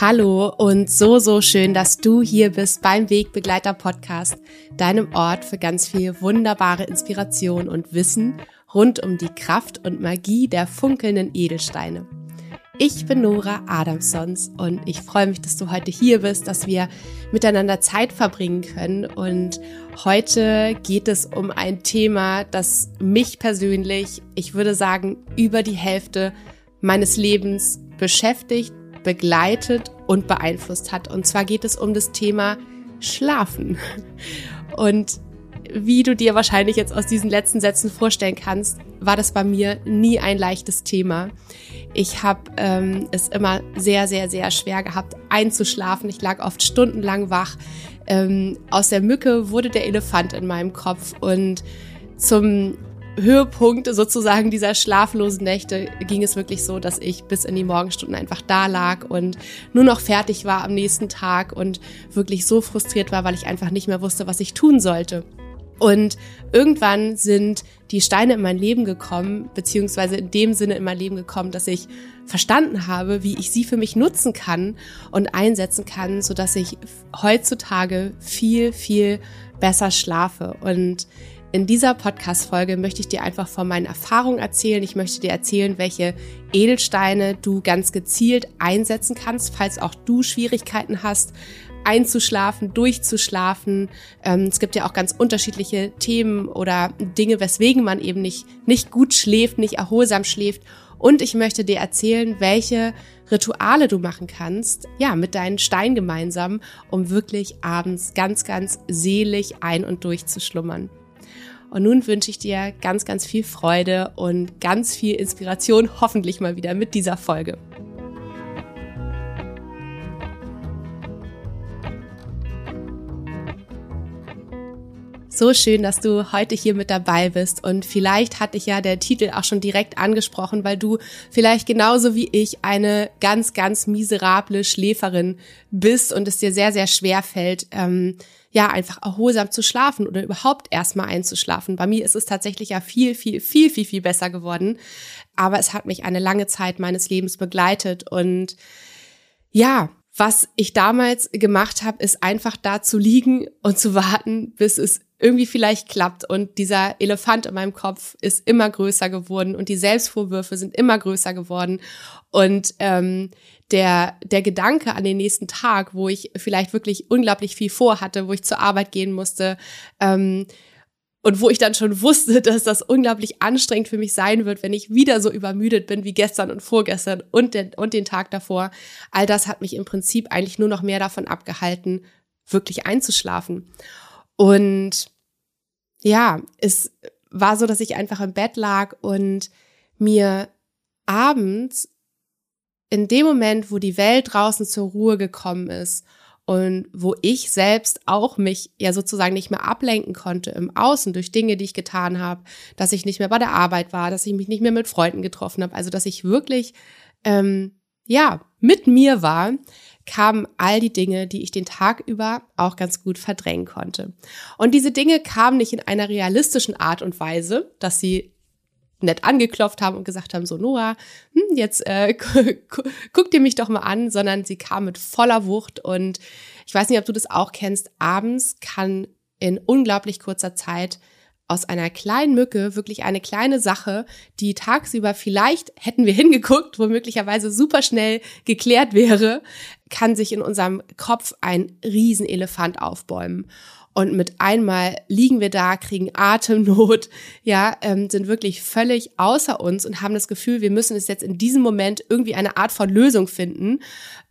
Hallo und so, so schön, dass du hier bist beim Wegbegleiter Podcast, deinem Ort für ganz viel wunderbare Inspiration und Wissen rund um die Kraft und Magie der funkelnden Edelsteine. Ich bin Nora Adamsons und ich freue mich, dass du heute hier bist, dass wir miteinander Zeit verbringen können. Und heute geht es um ein Thema, das mich persönlich, ich würde sagen, über die Hälfte meines Lebens beschäftigt, begleitet und beeinflusst hat. Und zwar geht es um das Thema Schlafen. Und wie du dir wahrscheinlich jetzt aus diesen letzten Sätzen vorstellen kannst, war das bei mir nie ein leichtes Thema. Ich habe ähm, es immer sehr, sehr, sehr schwer gehabt, einzuschlafen. Ich lag oft stundenlang wach. Ähm, aus der Mücke wurde der Elefant in meinem Kopf und zum Höhepunkt sozusagen dieser schlaflosen Nächte ging es wirklich so, dass ich bis in die Morgenstunden einfach da lag und nur noch fertig war am nächsten Tag und wirklich so frustriert war, weil ich einfach nicht mehr wusste, was ich tun sollte. Und irgendwann sind die Steine in mein Leben gekommen, beziehungsweise in dem Sinne in mein Leben gekommen, dass ich verstanden habe, wie ich sie für mich nutzen kann und einsetzen kann, so dass ich heutzutage viel, viel besser schlafe. Und in dieser Podcast-Folge möchte ich dir einfach von meinen Erfahrungen erzählen. Ich möchte dir erzählen, welche Edelsteine du ganz gezielt einsetzen kannst, falls auch du Schwierigkeiten hast, einzuschlafen, durchzuschlafen. Ähm, es gibt ja auch ganz unterschiedliche Themen oder Dinge, weswegen man eben nicht, nicht gut schläft, nicht erholsam schläft. Und ich möchte dir erzählen, welche Rituale du machen kannst, ja, mit deinen Steinen gemeinsam, um wirklich abends ganz, ganz selig ein- und durchzuschlummern. Und nun wünsche ich dir ganz, ganz viel Freude und ganz viel Inspiration, hoffentlich mal wieder mit dieser Folge. So schön, dass du heute hier mit dabei bist. Und vielleicht hat dich ja der Titel auch schon direkt angesprochen, weil du vielleicht genauso wie ich eine ganz, ganz miserable Schläferin bist und es dir sehr, sehr schwer fällt, ähm, ja, einfach erholsam zu schlafen oder überhaupt erstmal einzuschlafen. Bei mir ist es tatsächlich ja viel, viel, viel, viel, viel besser geworden. Aber es hat mich eine lange Zeit meines Lebens begleitet und ja, was ich damals gemacht habe, ist einfach da zu liegen und zu warten, bis es irgendwie vielleicht klappt. Und dieser Elefant in meinem Kopf ist immer größer geworden und die Selbstvorwürfe sind immer größer geworden. Und ähm, der, der Gedanke an den nächsten Tag, wo ich vielleicht wirklich unglaublich viel vorhatte, wo ich zur Arbeit gehen musste, ähm, und wo ich dann schon wusste, dass das unglaublich anstrengend für mich sein wird, wenn ich wieder so übermüdet bin wie gestern und vorgestern und den, und den Tag davor. All das hat mich im Prinzip eigentlich nur noch mehr davon abgehalten, wirklich einzuschlafen. Und ja, es war so, dass ich einfach im Bett lag und mir abends in dem Moment, wo die Welt draußen zur Ruhe gekommen ist und wo ich selbst auch mich ja sozusagen nicht mehr ablenken konnte im Außen durch Dinge, die ich getan habe, dass ich nicht mehr bei der Arbeit war, dass ich mich nicht mehr mit Freunden getroffen habe, also dass ich wirklich ähm, ja mit mir war, kamen all die Dinge, die ich den Tag über auch ganz gut verdrängen konnte. Und diese Dinge kamen nicht in einer realistischen Art und Weise, dass sie nett angeklopft haben und gesagt haben, so Nora, hm, jetzt äh, guck dir mich doch mal an, sondern sie kam mit voller Wucht und ich weiß nicht, ob du das auch kennst, abends kann in unglaublich kurzer Zeit aus einer kleinen Mücke wirklich eine kleine Sache, die tagsüber vielleicht hätten wir hingeguckt, wo möglicherweise super schnell geklärt wäre, kann sich in unserem Kopf ein Riesenelefant aufbäumen. Und mit einmal liegen wir da, kriegen Atemnot, ja, ähm, sind wirklich völlig außer uns und haben das Gefühl, wir müssen es jetzt in diesem Moment irgendwie eine Art von Lösung finden.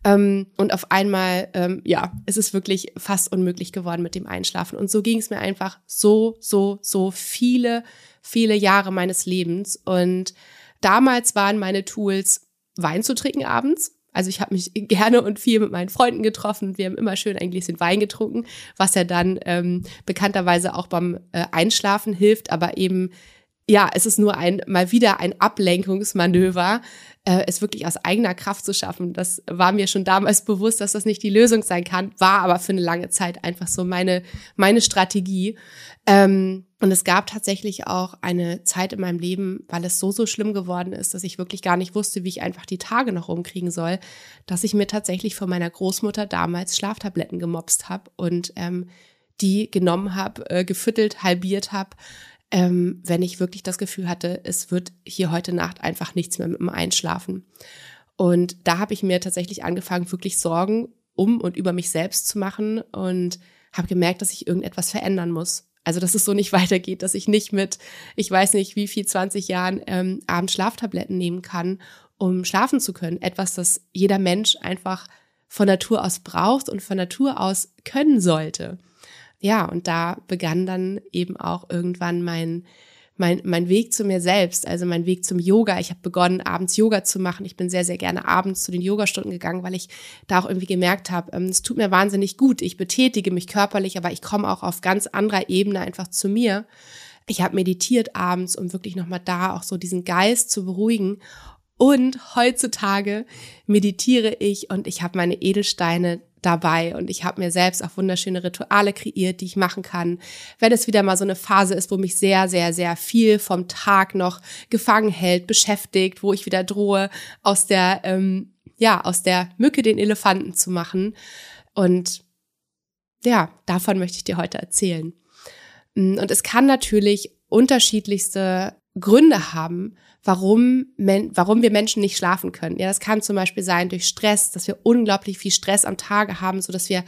Ähm, und auf einmal, ähm, ja, es ist wirklich fast unmöglich geworden mit dem Einschlafen. Und so ging es mir einfach so, so, so viele, viele Jahre meines Lebens. Und damals waren meine Tools, Wein zu trinken abends also ich habe mich gerne und viel mit meinen Freunden getroffen. Wir haben immer schön ein Gläschen Wein getrunken, was ja dann ähm, bekannterweise auch beim äh, Einschlafen hilft, aber eben ja, es ist nur ein mal wieder ein Ablenkungsmanöver, äh, es wirklich aus eigener Kraft zu schaffen. Das war mir schon damals bewusst, dass das nicht die Lösung sein kann, war aber für eine lange Zeit einfach so meine meine Strategie. Ähm, Und es gab tatsächlich auch eine Zeit in meinem Leben, weil es so, so schlimm geworden ist, dass ich wirklich gar nicht wusste, wie ich einfach die Tage noch rumkriegen soll, dass ich mir tatsächlich von meiner Großmutter damals Schlaftabletten gemobst habe und ähm, die genommen habe, äh, gefüttelt, halbiert habe, ähm, wenn ich wirklich das Gefühl hatte, es wird hier heute Nacht einfach nichts mehr mit dem Einschlafen. Und da habe ich mir tatsächlich angefangen, wirklich Sorgen um und über mich selbst zu machen und habe gemerkt, dass ich irgendetwas verändern muss. Also, dass es so nicht weitergeht, dass ich nicht mit, ich weiß nicht, wie viel 20 Jahren ähm, abends Schlaftabletten nehmen kann, um schlafen zu können. Etwas, das jeder Mensch einfach von Natur aus braucht und von Natur aus können sollte. Ja, und da begann dann eben auch irgendwann mein mein, mein Weg zu mir selbst, also mein Weg zum Yoga. Ich habe begonnen, abends Yoga zu machen. Ich bin sehr, sehr gerne abends zu den Yogastunden gegangen, weil ich da auch irgendwie gemerkt habe, ähm, es tut mir wahnsinnig gut. Ich betätige mich körperlich, aber ich komme auch auf ganz anderer Ebene einfach zu mir. Ich habe meditiert abends, um wirklich nochmal da auch so diesen Geist zu beruhigen. Und heutzutage meditiere ich und ich habe meine Edelsteine dabei und ich habe mir selbst auch wunderschöne Rituale kreiert, die ich machen kann. Wenn es wieder mal so eine Phase ist, wo mich sehr, sehr, sehr viel vom Tag noch gefangen hält, beschäftigt, wo ich wieder drohe, aus der, ähm, ja, aus der Mücke den Elefanten zu machen. Und ja, davon möchte ich dir heute erzählen. Mm, und es kann natürlich unterschiedlichste Gründe haben, warum, warum wir Menschen nicht schlafen können. Ja, das kann zum Beispiel sein durch Stress, dass wir unglaublich viel Stress am Tage haben, so dass wir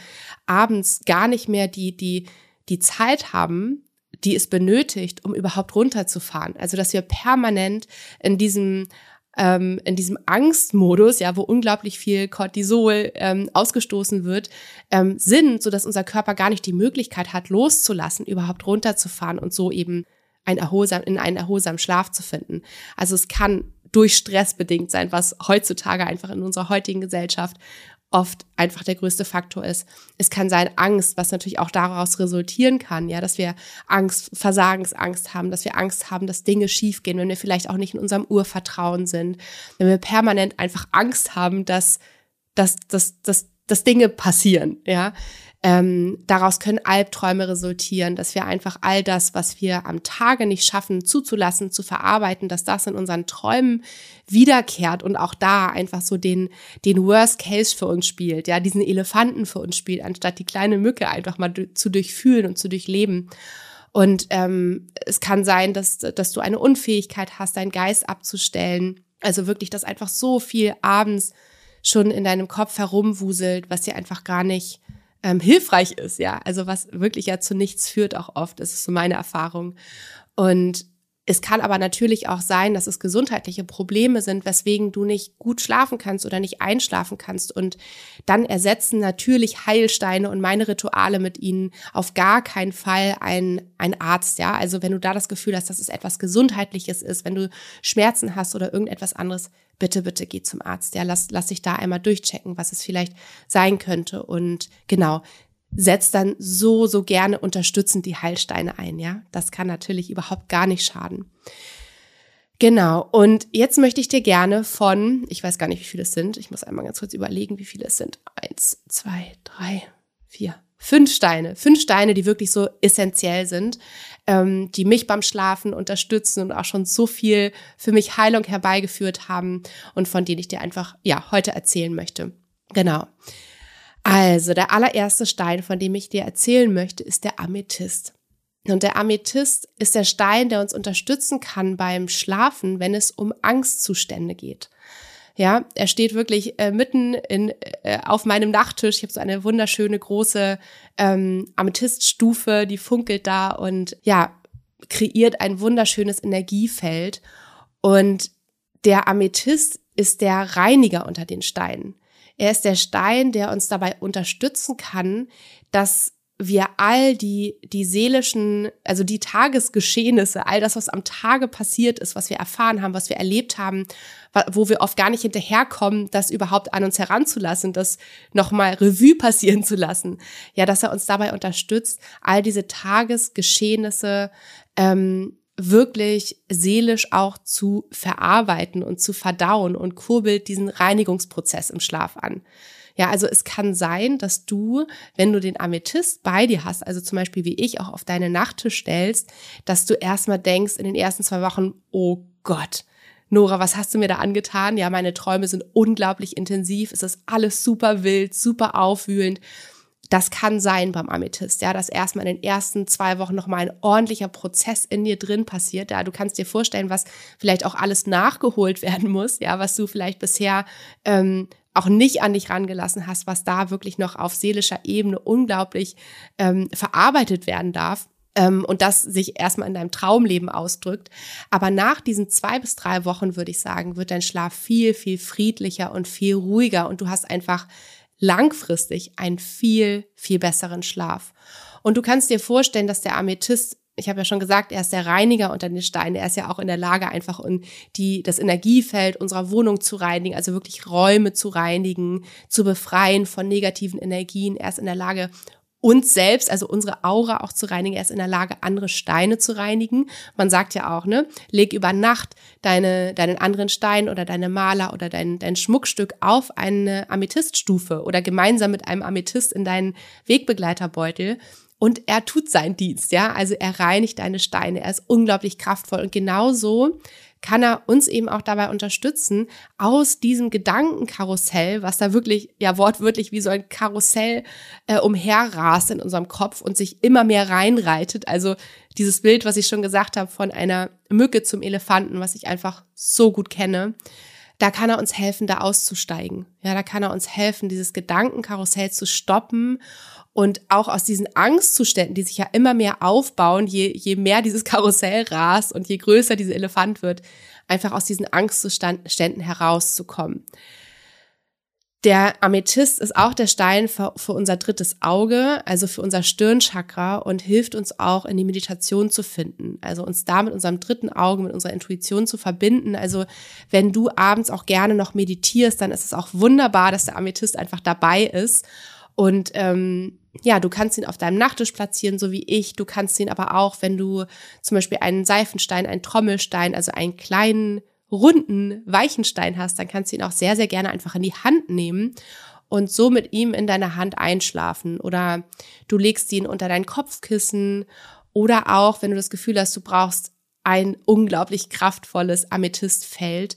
abends gar nicht mehr die, die, die Zeit haben, die es benötigt, um überhaupt runterzufahren. Also, dass wir permanent in diesem ähm, in diesem Angstmodus, ja, wo unglaublich viel Cortisol ähm, ausgestoßen wird, ähm, sind, so dass unser Körper gar nicht die Möglichkeit hat, loszulassen, überhaupt runterzufahren und so eben ein erholsam, in einen erholsamen Schlaf zu finden. Also es kann durch Stress bedingt sein, was heutzutage einfach in unserer heutigen Gesellschaft oft einfach der größte Faktor ist. Es kann sein Angst, was natürlich auch daraus resultieren kann, ja, dass wir Angst, Versagensangst haben, dass wir Angst haben, dass Dinge schiefgehen, wenn wir vielleicht auch nicht in unserem Urvertrauen sind, wenn wir permanent einfach Angst haben, dass, dass, dass, dass, dass Dinge passieren, ja. Ähm, daraus können Albträume resultieren, dass wir einfach all das, was wir am Tage nicht schaffen, zuzulassen, zu verarbeiten, dass das in unseren Träumen wiederkehrt und auch da einfach so den, den Worst Case für uns spielt, ja, diesen Elefanten für uns spielt, anstatt die kleine Mücke einfach mal zu durchfühlen und zu durchleben. Und ähm, es kann sein, dass, dass du eine Unfähigkeit hast, deinen Geist abzustellen. Also wirklich, dass einfach so viel abends schon in deinem Kopf herumwuselt, was dir einfach gar nicht ähm, hilfreich ist, ja. Also was wirklich ja zu nichts führt auch oft. Das ist so meine Erfahrung. Und es kann aber natürlich auch sein, dass es gesundheitliche Probleme sind, weswegen du nicht gut schlafen kannst oder nicht einschlafen kannst. Und dann ersetzen natürlich Heilsteine und meine Rituale mit ihnen auf gar keinen Fall ein, ein Arzt. Ja, also wenn du da das Gefühl hast, dass es etwas Gesundheitliches ist, wenn du Schmerzen hast oder irgendetwas anderes, bitte, bitte geh zum Arzt. Ja, lass, lass dich da einmal durchchecken, was es vielleicht sein könnte. Und genau, setzt dann so, so gerne unterstützend die Heilsteine ein, ja. Das kann natürlich überhaupt gar nicht schaden. Genau. Und jetzt möchte ich dir gerne von, ich weiß gar nicht, wie viele es sind. Ich muss einmal ganz kurz überlegen, wie viele es sind. Eins, zwei, drei, vier, fünf Steine. Fünf Steine, die wirklich so essentiell sind, ähm, die mich beim Schlafen unterstützen und auch schon so viel für mich Heilung herbeigeführt haben und von denen ich dir einfach, ja, heute erzählen möchte. Genau. Also, der allererste Stein, von dem ich dir erzählen möchte, ist der Amethyst. Und der Amethyst ist der Stein, der uns unterstützen kann beim Schlafen, wenn es um Angstzustände geht. Ja, er steht wirklich äh, mitten in, äh, auf meinem Nachttisch. Ich habe so eine wunderschöne große ähm, Amethyststufe, die funkelt da und ja, kreiert ein wunderschönes Energiefeld. Und der Amethyst ist der Reiniger unter den Steinen. Er ist der Stein, der uns dabei unterstützen kann, dass wir all die, die seelischen, also die Tagesgeschehnisse, all das, was am Tage passiert ist, was wir erfahren haben, was wir erlebt haben, wo wir oft gar nicht hinterherkommen, das überhaupt an uns heranzulassen, das nochmal Revue passieren zu lassen. Ja, dass er uns dabei unterstützt, all diese Tagesgeschehnisse ähm, wirklich seelisch auch zu verarbeiten und zu verdauen und kurbelt diesen Reinigungsprozess im Schlaf an. Ja, also es kann sein, dass du, wenn du den Amethyst bei dir hast, also zum Beispiel wie ich auch auf deine Nachttisch stellst, dass du erstmal denkst in den ersten zwei Wochen, oh Gott, Nora, was hast du mir da angetan? Ja, meine Träume sind unglaublich intensiv. Es ist alles super wild, super aufwühlend. Das kann sein beim Amethyst, ja, dass erstmal in den ersten zwei Wochen nochmal ein ordentlicher Prozess in dir drin passiert. Ja, du kannst dir vorstellen, was vielleicht auch alles nachgeholt werden muss, ja, was du vielleicht bisher ähm, auch nicht an dich rangelassen hast, was da wirklich noch auf seelischer Ebene unglaublich ähm, verarbeitet werden darf ähm, und das sich erstmal in deinem Traumleben ausdrückt. Aber nach diesen zwei bis drei Wochen, würde ich sagen, wird dein Schlaf viel, viel friedlicher und viel ruhiger und du hast einfach langfristig einen viel, viel besseren Schlaf. Und du kannst dir vorstellen, dass der Amethyst ich habe ja schon gesagt, er ist der Reiniger unter den Steinen. Er ist ja auch in der Lage, einfach in die, das Energiefeld unserer Wohnung zu reinigen, also wirklich Räume zu reinigen, zu befreien von negativen Energien. Er ist in der Lage, uns selbst, also unsere Aura auch zu reinigen. Er ist in der Lage, andere Steine zu reinigen. Man sagt ja auch, ne, leg über Nacht deine, deinen anderen Stein oder deine Maler oder dein, dein Schmuckstück auf eine Amethyststufe oder gemeinsam mit einem Amethyst in deinen Wegbegleiterbeutel. Und er tut seinen Dienst, ja. Also er reinigt deine Steine. Er ist unglaublich kraftvoll. Und genauso kann er uns eben auch dabei unterstützen, aus diesem Gedankenkarussell, was da wirklich, ja wortwörtlich wie so ein Karussell äh, umherrast in unserem Kopf und sich immer mehr reinreitet. Also dieses Bild, was ich schon gesagt habe, von einer Mücke zum Elefanten, was ich einfach so gut kenne da kann er uns helfen, da auszusteigen. Ja, da kann er uns helfen, dieses Gedankenkarussell zu stoppen und auch aus diesen Angstzuständen, die sich ja immer mehr aufbauen, je, je mehr dieses Karussell rast und je größer dieser Elefant wird, einfach aus diesen Angstzuständen herauszukommen. Der Amethyst ist auch der Stein für, für, unser drittes Auge, also für unser Stirnchakra und hilft uns auch in die Meditation zu finden. Also uns da mit unserem dritten Auge, mit unserer Intuition zu verbinden. Also wenn du abends auch gerne noch meditierst, dann ist es auch wunderbar, dass der Amethyst einfach dabei ist und ähm, ja, du kannst ihn auf deinem Nachttisch platzieren, so wie ich. Du kannst ihn aber auch, wenn du zum Beispiel einen Seifenstein, einen Trommelstein, also einen kleinen, runden, weichen Stein hast, dann kannst du ihn auch sehr, sehr gerne einfach in die Hand nehmen und so mit ihm in deiner Hand einschlafen. Oder du legst ihn unter dein Kopfkissen. Oder auch, wenn du das Gefühl hast, du brauchst ein unglaublich kraftvolles Amethystfeld,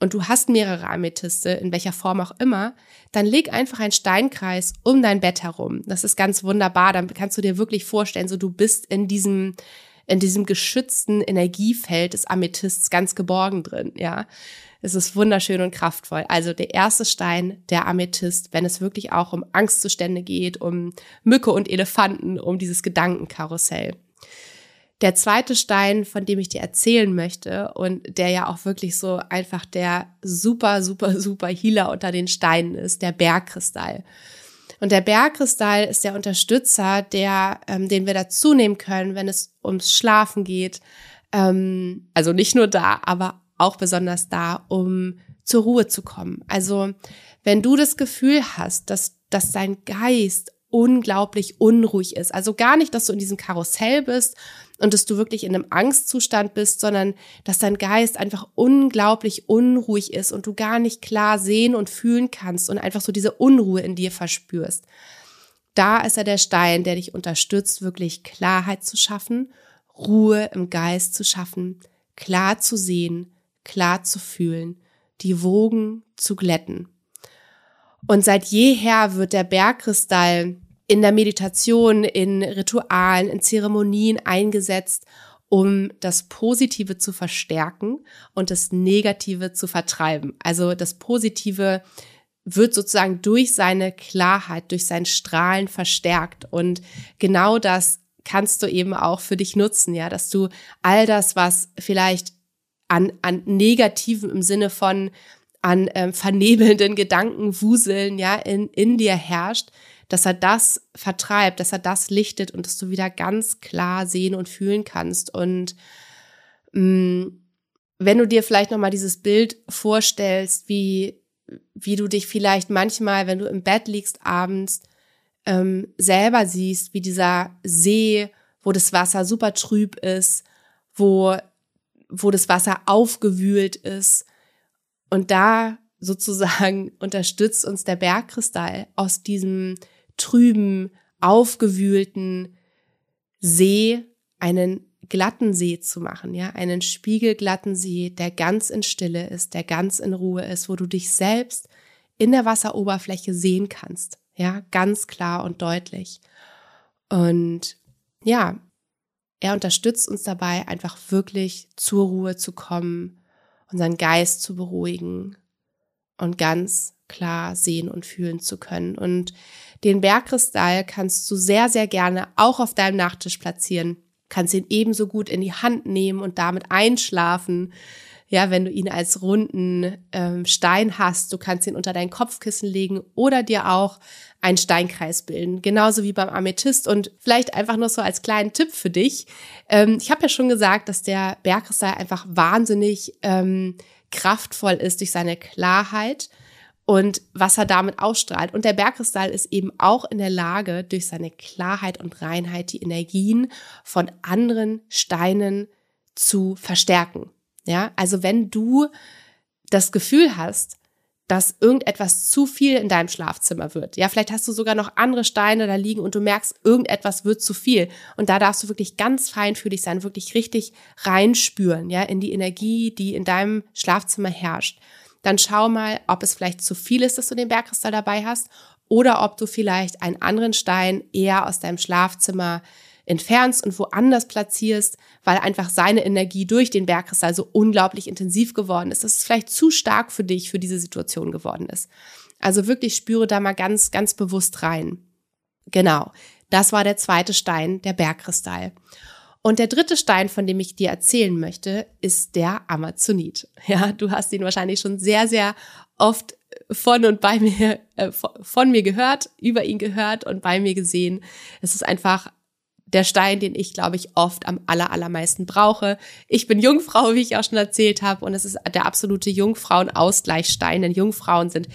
und du hast mehrere Amethyste, in welcher Form auch immer, dann leg einfach einen Steinkreis um dein Bett herum. Das ist ganz wunderbar. Dann kannst du dir wirklich vorstellen, so du bist in diesem, in diesem geschützten Energiefeld des Amethysts ganz geborgen drin, ja. Es ist wunderschön und kraftvoll. Also der erste Stein, der Amethyst, wenn es wirklich auch um Angstzustände geht, um Mücke und Elefanten, um dieses Gedankenkarussell. Der zweite Stein, von dem ich dir erzählen möchte und der ja auch wirklich so einfach der super, super, super Healer unter den Steinen ist, der Bergkristall. Und der Bergkristall ist der Unterstützer, der, ähm, den wir dazu nehmen können, wenn es ums Schlafen geht. Ähm, also nicht nur da, aber auch besonders da, um zur Ruhe zu kommen. Also wenn du das Gefühl hast, dass, dass dein Geist unglaublich unruhig ist. Also gar nicht, dass du in diesem Karussell bist und dass du wirklich in einem Angstzustand bist, sondern dass dein Geist einfach unglaublich unruhig ist und du gar nicht klar sehen und fühlen kannst und einfach so diese Unruhe in dir verspürst. Da ist er der Stein, der dich unterstützt, wirklich Klarheit zu schaffen, Ruhe im Geist zu schaffen, klar zu sehen, klar zu fühlen, die Wogen zu glätten. Und seit jeher wird der Bergkristall in der Meditation, in Ritualen, in Zeremonien eingesetzt, um das Positive zu verstärken und das Negative zu vertreiben. Also das Positive wird sozusagen durch seine Klarheit, durch sein Strahlen verstärkt. Und genau das kannst du eben auch für dich nutzen, ja, dass du all das, was vielleicht an, an Negativen im Sinne von an ähm, vernebelnden Gedankenwuseln ja in, in dir herrscht, dass er das vertreibt, dass er das lichtet und dass du wieder ganz klar sehen und fühlen kannst. Und mh, mm, wenn du dir vielleicht nochmal dieses Bild vorstellst, wie, wie du dich vielleicht manchmal, wenn du im Bett liegst abends, ähm, selber siehst, wie dieser See, wo das Wasser super trüb ist, wo, wo das Wasser aufgewühlt ist, und da sozusagen unterstützt uns der Bergkristall aus diesem trüben, aufgewühlten See einen glatten See zu machen, ja, einen spiegelglatten See, der ganz in Stille ist, der ganz in Ruhe ist, wo du dich selbst in der Wasseroberfläche sehen kannst, ja, ganz klar und deutlich. Und ja, er unterstützt uns dabei, einfach wirklich zur Ruhe zu kommen, unseren Geist zu beruhigen und ganz klar sehen und fühlen zu können. Und den Bergkristall kannst du sehr, sehr gerne auch auf deinem Nachttisch platzieren kannst ihn ebenso gut in die Hand nehmen und damit einschlafen. Ja, wenn du ihn als runden ähm, Stein hast, du kannst ihn unter dein Kopfkissen legen oder dir auch einen Steinkreis bilden, genauso wie beim Amethyst. Und vielleicht einfach nur so als kleinen Tipp für dich. Ähm, ich habe ja schon gesagt, dass der Bergkristall einfach wahnsinnig ähm, kraftvoll ist durch seine Klarheit und was er damit ausstrahlt. Und der Bergkristall ist eben auch in der Lage, durch seine Klarheit und Reinheit die Energien von anderen Steinen zu verstärken. Ja, also wenn du das Gefühl hast, dass irgendetwas zu viel in deinem Schlafzimmer wird. Ja, vielleicht hast du sogar noch andere Steine da liegen und du merkst, irgendetwas wird zu viel. Und da darfst du wirklich ganz feinfühlig sein, wirklich richtig reinspüren, ja, in die Energie, die in deinem Schlafzimmer herrscht dann schau mal, ob es vielleicht zu viel ist, dass du den Bergkristall dabei hast oder ob du vielleicht einen anderen Stein eher aus deinem Schlafzimmer entfernst und woanders platzierst, weil einfach seine Energie durch den Bergkristall so unglaublich intensiv geworden ist, dass es vielleicht zu stark für dich, für diese Situation geworden ist. Also wirklich spüre da mal ganz, ganz bewusst rein. Genau. Das war der zweite Stein, der Bergkristall. Und der dritte Stein, von dem ich dir erzählen möchte, ist der Amazonit. Ja, du hast ihn wahrscheinlich schon sehr, sehr oft von und bei mir, äh, von mir gehört, über ihn gehört und bei mir gesehen. Es ist einfach der Stein, den ich, glaube ich, oft am aller, allermeisten brauche. Ich bin Jungfrau, wie ich auch schon erzählt habe, und es ist der absolute Jungfrauen-Ausgleichsstein, denn Jungfrauen sind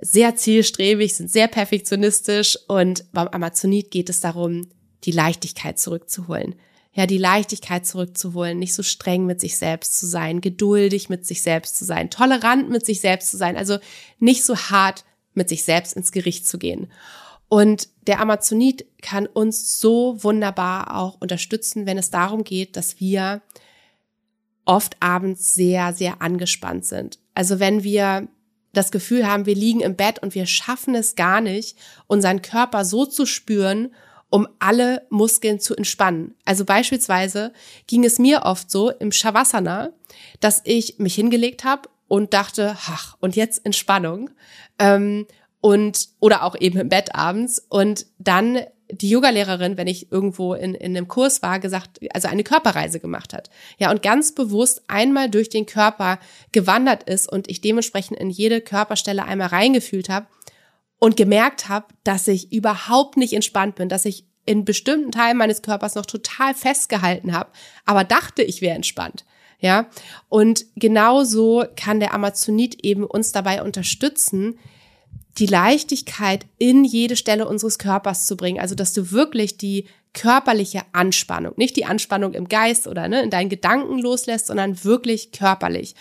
sehr zielstrebig, sind sehr perfektionistisch und beim Amazonit geht es darum, die Leichtigkeit zurückzuholen ja, die Leichtigkeit zurückzuholen, nicht so streng mit sich selbst zu sein, geduldig mit sich selbst zu sein, tolerant mit sich selbst zu sein, also nicht so hart mit sich selbst ins Gericht zu gehen. Und der Amazonit kann uns so wunderbar auch unterstützen, wenn es darum geht, dass wir oft abends sehr, sehr angespannt sind. Also wenn wir das Gefühl haben, wir liegen im Bett und wir schaffen es gar nicht, unseren Körper so zu spüren um alle Muskeln zu entspannen. Also beispielsweise ging es mir oft so im Shavasana, dass ich mich hingelegt habe und dachte, ach, und jetzt Entspannung. Ähm, und, oder auch eben im Bett abends. Und dann die Yogalehrerin, wenn ich irgendwo in, in einem Kurs war, gesagt, also eine Körperreise gemacht hat. Ja, und ganz bewusst einmal durch den Körper gewandert ist und ich dementsprechend in jede Körperstelle einmal reingefühlt habe und gemerkt habe, dass ich überhaupt nicht entspannt bin, dass ich in bestimmten Teilen meines Körpers noch total festgehalten habe, aber dachte, ich wäre entspannt. Ja, und genauso kann der Amazonit eben uns dabei unterstützen, die Leichtigkeit in jede Stelle unseres Körpers zu bringen. Also, dass du wirklich die körperliche Anspannung, nicht die Anspannung im Geist oder ne, in deinen Gedanken loslässt, sondern wirklich körperlich.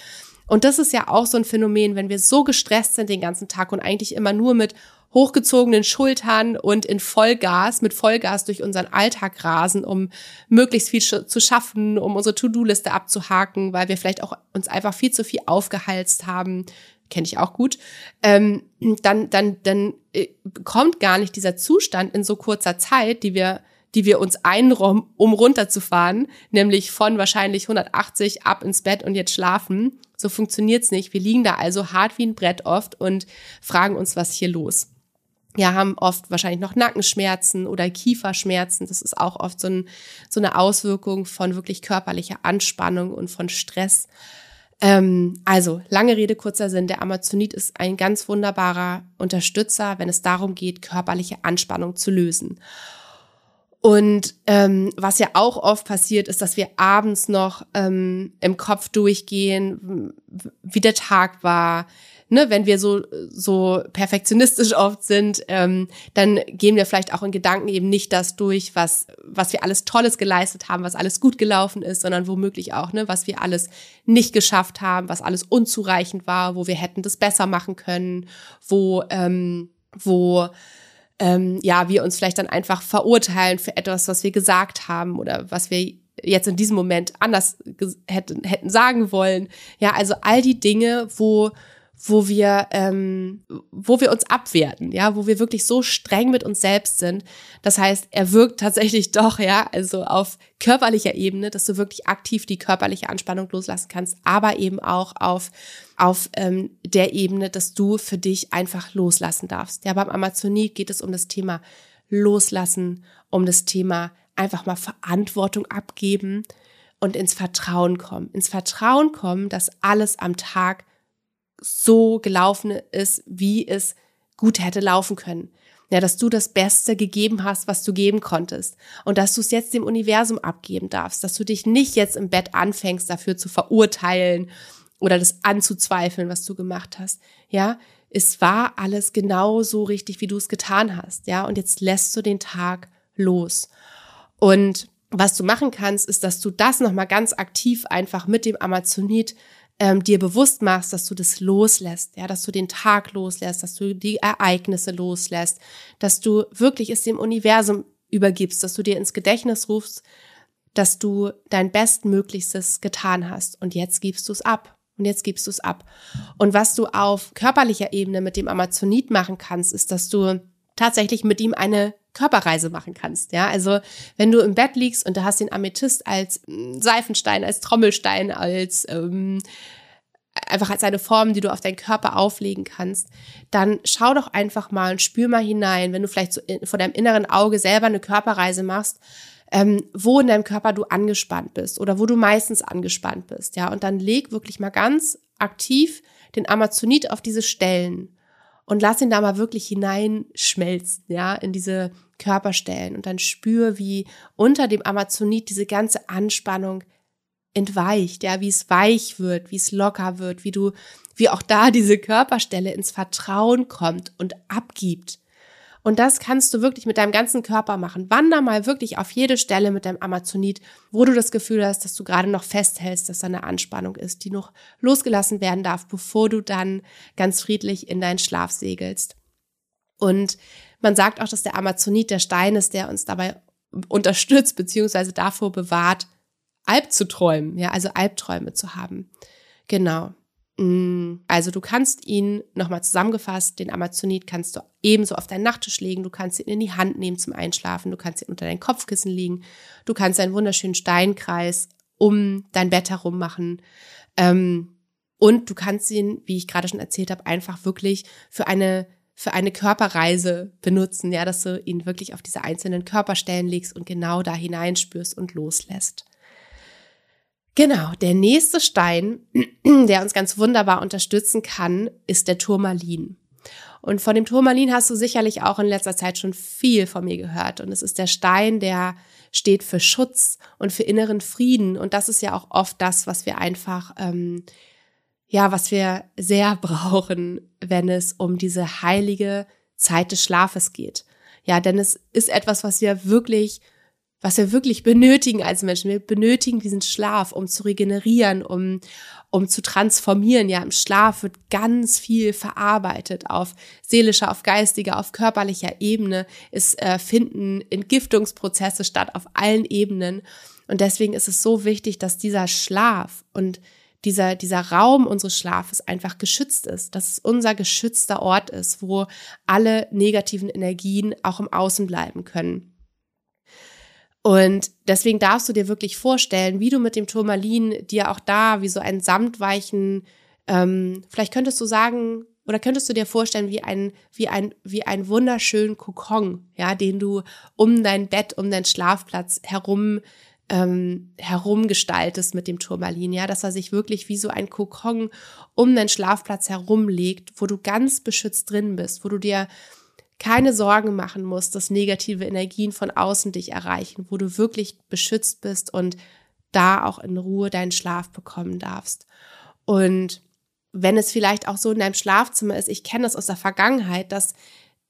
Und das ist ja auch so ein Phänomen, wenn wir so gestresst sind den ganzen Tag und eigentlich immer nur mit hochgezogenen Schultern und in Vollgas, mit Vollgas durch unseren Alltag rasen, um möglichst viel zu schaffen, um unsere To-Do-Liste abzuhaken, weil wir vielleicht auch uns einfach viel zu viel aufgehalst haben, kenne ich auch gut, ähm, dann, dann, dann äh, kommt gar nicht dieser Zustand in so kurzer Zeit, die wir die wir uns einräumen, um runterzufahren, nämlich von wahrscheinlich 180 ab ins Bett und jetzt schlafen. So funktioniert's nicht. Wir liegen da also hart wie ein Brett oft und fragen uns, was hier los. Ja, haben oft wahrscheinlich noch Nackenschmerzen oder Kieferschmerzen. Das ist auch oft so, ein, so eine Auswirkung von wirklich körperlicher Anspannung und von Stress. Ähm, also, lange Rede, kurzer Sinn. Der Amazonit ist ein ganz wunderbarer Unterstützer, wenn es darum geht, körperliche Anspannung zu lösen. Und ähm, was ja auch oft passiert, ist, dass wir abends noch ähm, im Kopf durchgehen, wie der Tag war, ne, wenn wir so, so perfektionistisch oft sind, ähm, dann gehen wir vielleicht auch in Gedanken eben nicht das durch, was, was wir alles Tolles geleistet haben, was alles gut gelaufen ist, sondern womöglich auch, ne, was wir alles nicht geschafft haben, was alles unzureichend war, wo wir hätten das besser machen können, wo, ähm, wo ähm, ja, wir uns vielleicht dann einfach verurteilen für etwas, was wir gesagt haben oder was wir jetzt in diesem Moment anders hätten, hätten sagen wollen. Ja, also all die Dinge, wo wo wir, ähm, wo wir uns abwerten, ja, wo wir wirklich so streng mit uns selbst sind. Das heißt, er wirkt tatsächlich doch, ja, also auf körperlicher Ebene, dass du wirklich aktiv die körperliche Anspannung loslassen kannst, aber eben auch auf auf ähm, der Ebene, dass du für dich einfach loslassen darfst. Ja, beim Amazonit geht es um das Thema Loslassen, um das Thema einfach mal Verantwortung abgeben und ins Vertrauen kommen. Ins Vertrauen kommen, dass alles am Tag so gelaufen ist, wie es gut hätte laufen können. Ja, dass du das Beste gegeben hast, was du geben konntest. Und dass du es jetzt dem Universum abgeben darfst. Dass du dich nicht jetzt im Bett anfängst, dafür zu verurteilen oder das anzuzweifeln, was du gemacht hast. Ja, es war alles genau so richtig, wie du es getan hast. Ja, und jetzt lässt du den Tag los. Und was du machen kannst, ist, dass du das nochmal ganz aktiv einfach mit dem Amazonit ähm, dir bewusst machst, dass du das loslässt, ja, dass du den Tag loslässt, dass du die Ereignisse loslässt, dass du wirklich es dem Universum übergibst, dass du dir ins Gedächtnis rufst, dass du dein Bestmöglichstes getan hast und jetzt gibst du es ab. Und jetzt gibst du es ab. Und was du auf körperlicher Ebene mit dem Amazonit machen kannst, ist, dass du tatsächlich mit ihm eine Körperreise machen kannst. Ja, also wenn du im Bett liegst und du hast den Amethyst als mm, Seifenstein, als Trommelstein, als ähm, einfach als eine Form, die du auf deinen Körper auflegen kannst, dann schau doch einfach mal und spür mal hinein, wenn du vielleicht so in, vor deinem inneren Auge selber eine Körperreise machst, ähm, wo in deinem Körper du angespannt bist oder wo du meistens angespannt bist, ja, und dann leg wirklich mal ganz aktiv den Amazonit auf diese Stellen und lass ihn da mal wirklich hineinschmelzen, ja, in diese Körperstellen und dann spür, wie unter dem Amazonit diese ganze Anspannung entweicht, ja, wie es weich wird, wie es locker wird, wie du, wie auch da diese Körperstelle ins Vertrauen kommt und abgibt. Und das kannst du wirklich mit deinem ganzen Körper machen. Wander mal wirklich auf jede Stelle mit deinem Amazonit, wo du das Gefühl hast, dass du gerade noch festhältst, dass da eine Anspannung ist, die noch losgelassen werden darf, bevor du dann ganz friedlich in deinen Schlaf segelst. Und man sagt auch, dass der Amazonit der Stein ist, der uns dabei unterstützt, beziehungsweise davor bewahrt, Alb zu träumen, ja, also Albträume zu haben. Genau. Mm, also du kannst ihn nochmal zusammengefasst, den Amazonit kannst du ebenso auf deinen Nachttisch legen, du kannst ihn in die Hand nehmen zum Einschlafen, du kannst ihn unter dein Kopfkissen legen, du kannst einen wunderschönen Steinkreis um dein Bett herum machen. Ähm, und du kannst ihn, wie ich gerade schon erzählt habe, einfach wirklich für eine für eine Körperreise benutzen, ja, dass du ihn wirklich auf diese einzelnen Körperstellen legst und genau da hineinspürst und loslässt. Genau, der nächste Stein, der uns ganz wunderbar unterstützen kann, ist der Turmalin. Und von dem Turmalin hast du sicherlich auch in letzter Zeit schon viel von mir gehört. Und es ist der Stein, der steht für Schutz und für inneren Frieden. Und das ist ja auch oft das, was wir einfach, ähm, ja, was wir sehr brauchen, wenn es um diese heilige Zeit des Schlafes geht. Ja, denn es ist etwas, was wir wirklich was wir wirklich benötigen als Menschen. Wir benötigen diesen Schlaf, um zu regenerieren, um, um zu transformieren. Ja, im Schlaf wird ganz viel verarbeitet auf seelischer, auf geistiger, auf körperlicher Ebene. Es äh, finden Entgiftungsprozesse statt auf allen Ebenen. Und deswegen ist es so wichtig, dass dieser Schlaf und dieser, dieser Raum unseres Schlafes einfach geschützt ist, dass es unser geschützter Ort ist, wo alle negativen Energien auch im Außen bleiben können. Und deswegen darfst du dir wirklich vorstellen, wie du mit dem Turmalin dir auch da wie so einen samtweichen, ähm, vielleicht könntest du sagen, oder könntest du dir vorstellen, wie ein, wie ein, wie ein wunderschönen Kokon, ja, den du um dein Bett, um deinen Schlafplatz herum, ähm, herumgestaltest mit dem Turmalin, ja, dass er sich wirklich wie so ein Kokon um deinen Schlafplatz herumlegt, wo du ganz beschützt drin bist, wo du dir keine Sorgen machen musst, dass negative Energien von außen dich erreichen, wo du wirklich beschützt bist und da auch in Ruhe deinen Schlaf bekommen darfst. Und wenn es vielleicht auch so in deinem Schlafzimmer ist, ich kenne das aus der Vergangenheit, dass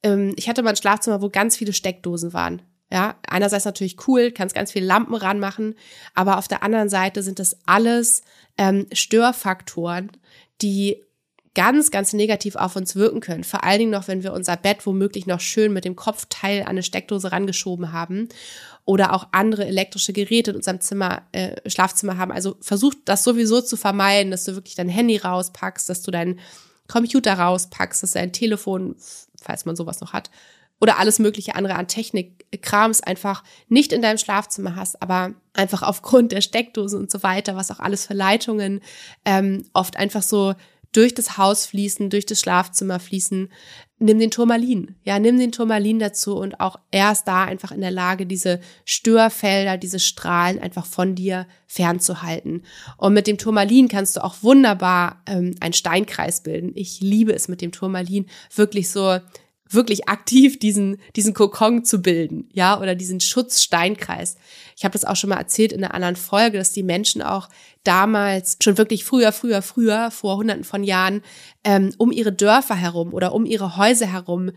ähm, ich hatte mal ein Schlafzimmer, wo ganz viele Steckdosen waren. Ja, einerseits natürlich cool, kannst ganz viele Lampen ranmachen, aber auf der anderen Seite sind das alles ähm, Störfaktoren, die ganz, ganz negativ auf uns wirken können. Vor allen Dingen noch, wenn wir unser Bett womöglich noch schön mit dem Kopfteil an eine Steckdose rangeschoben haben oder auch andere elektrische Geräte in unserem Zimmer, äh, Schlafzimmer haben. Also versucht das sowieso zu vermeiden, dass du wirklich dein Handy rauspackst, dass du deinen Computer rauspackst, dass dein Telefon, falls man sowas noch hat, oder alles mögliche andere an Technikkrams einfach nicht in deinem Schlafzimmer hast, aber einfach aufgrund der Steckdosen und so weiter, was auch alles für Leitungen ähm, oft einfach so durch das Haus fließen, durch das Schlafzimmer fließen. Nimm den Turmalin. Ja, nimm den Turmalin dazu und auch erst da einfach in der Lage, diese Störfelder, diese Strahlen einfach von dir fernzuhalten. Und mit dem Turmalin kannst du auch wunderbar ähm, einen Steinkreis bilden. Ich liebe es mit dem Turmalin wirklich so wirklich aktiv diesen, diesen Kokon zu bilden, ja, oder diesen Schutzsteinkreis. Ich habe das auch schon mal erzählt in einer anderen Folge, dass die Menschen auch damals schon wirklich früher, früher, früher, vor hunderten von Jahren, ähm, um ihre Dörfer herum oder um ihre Häuser herum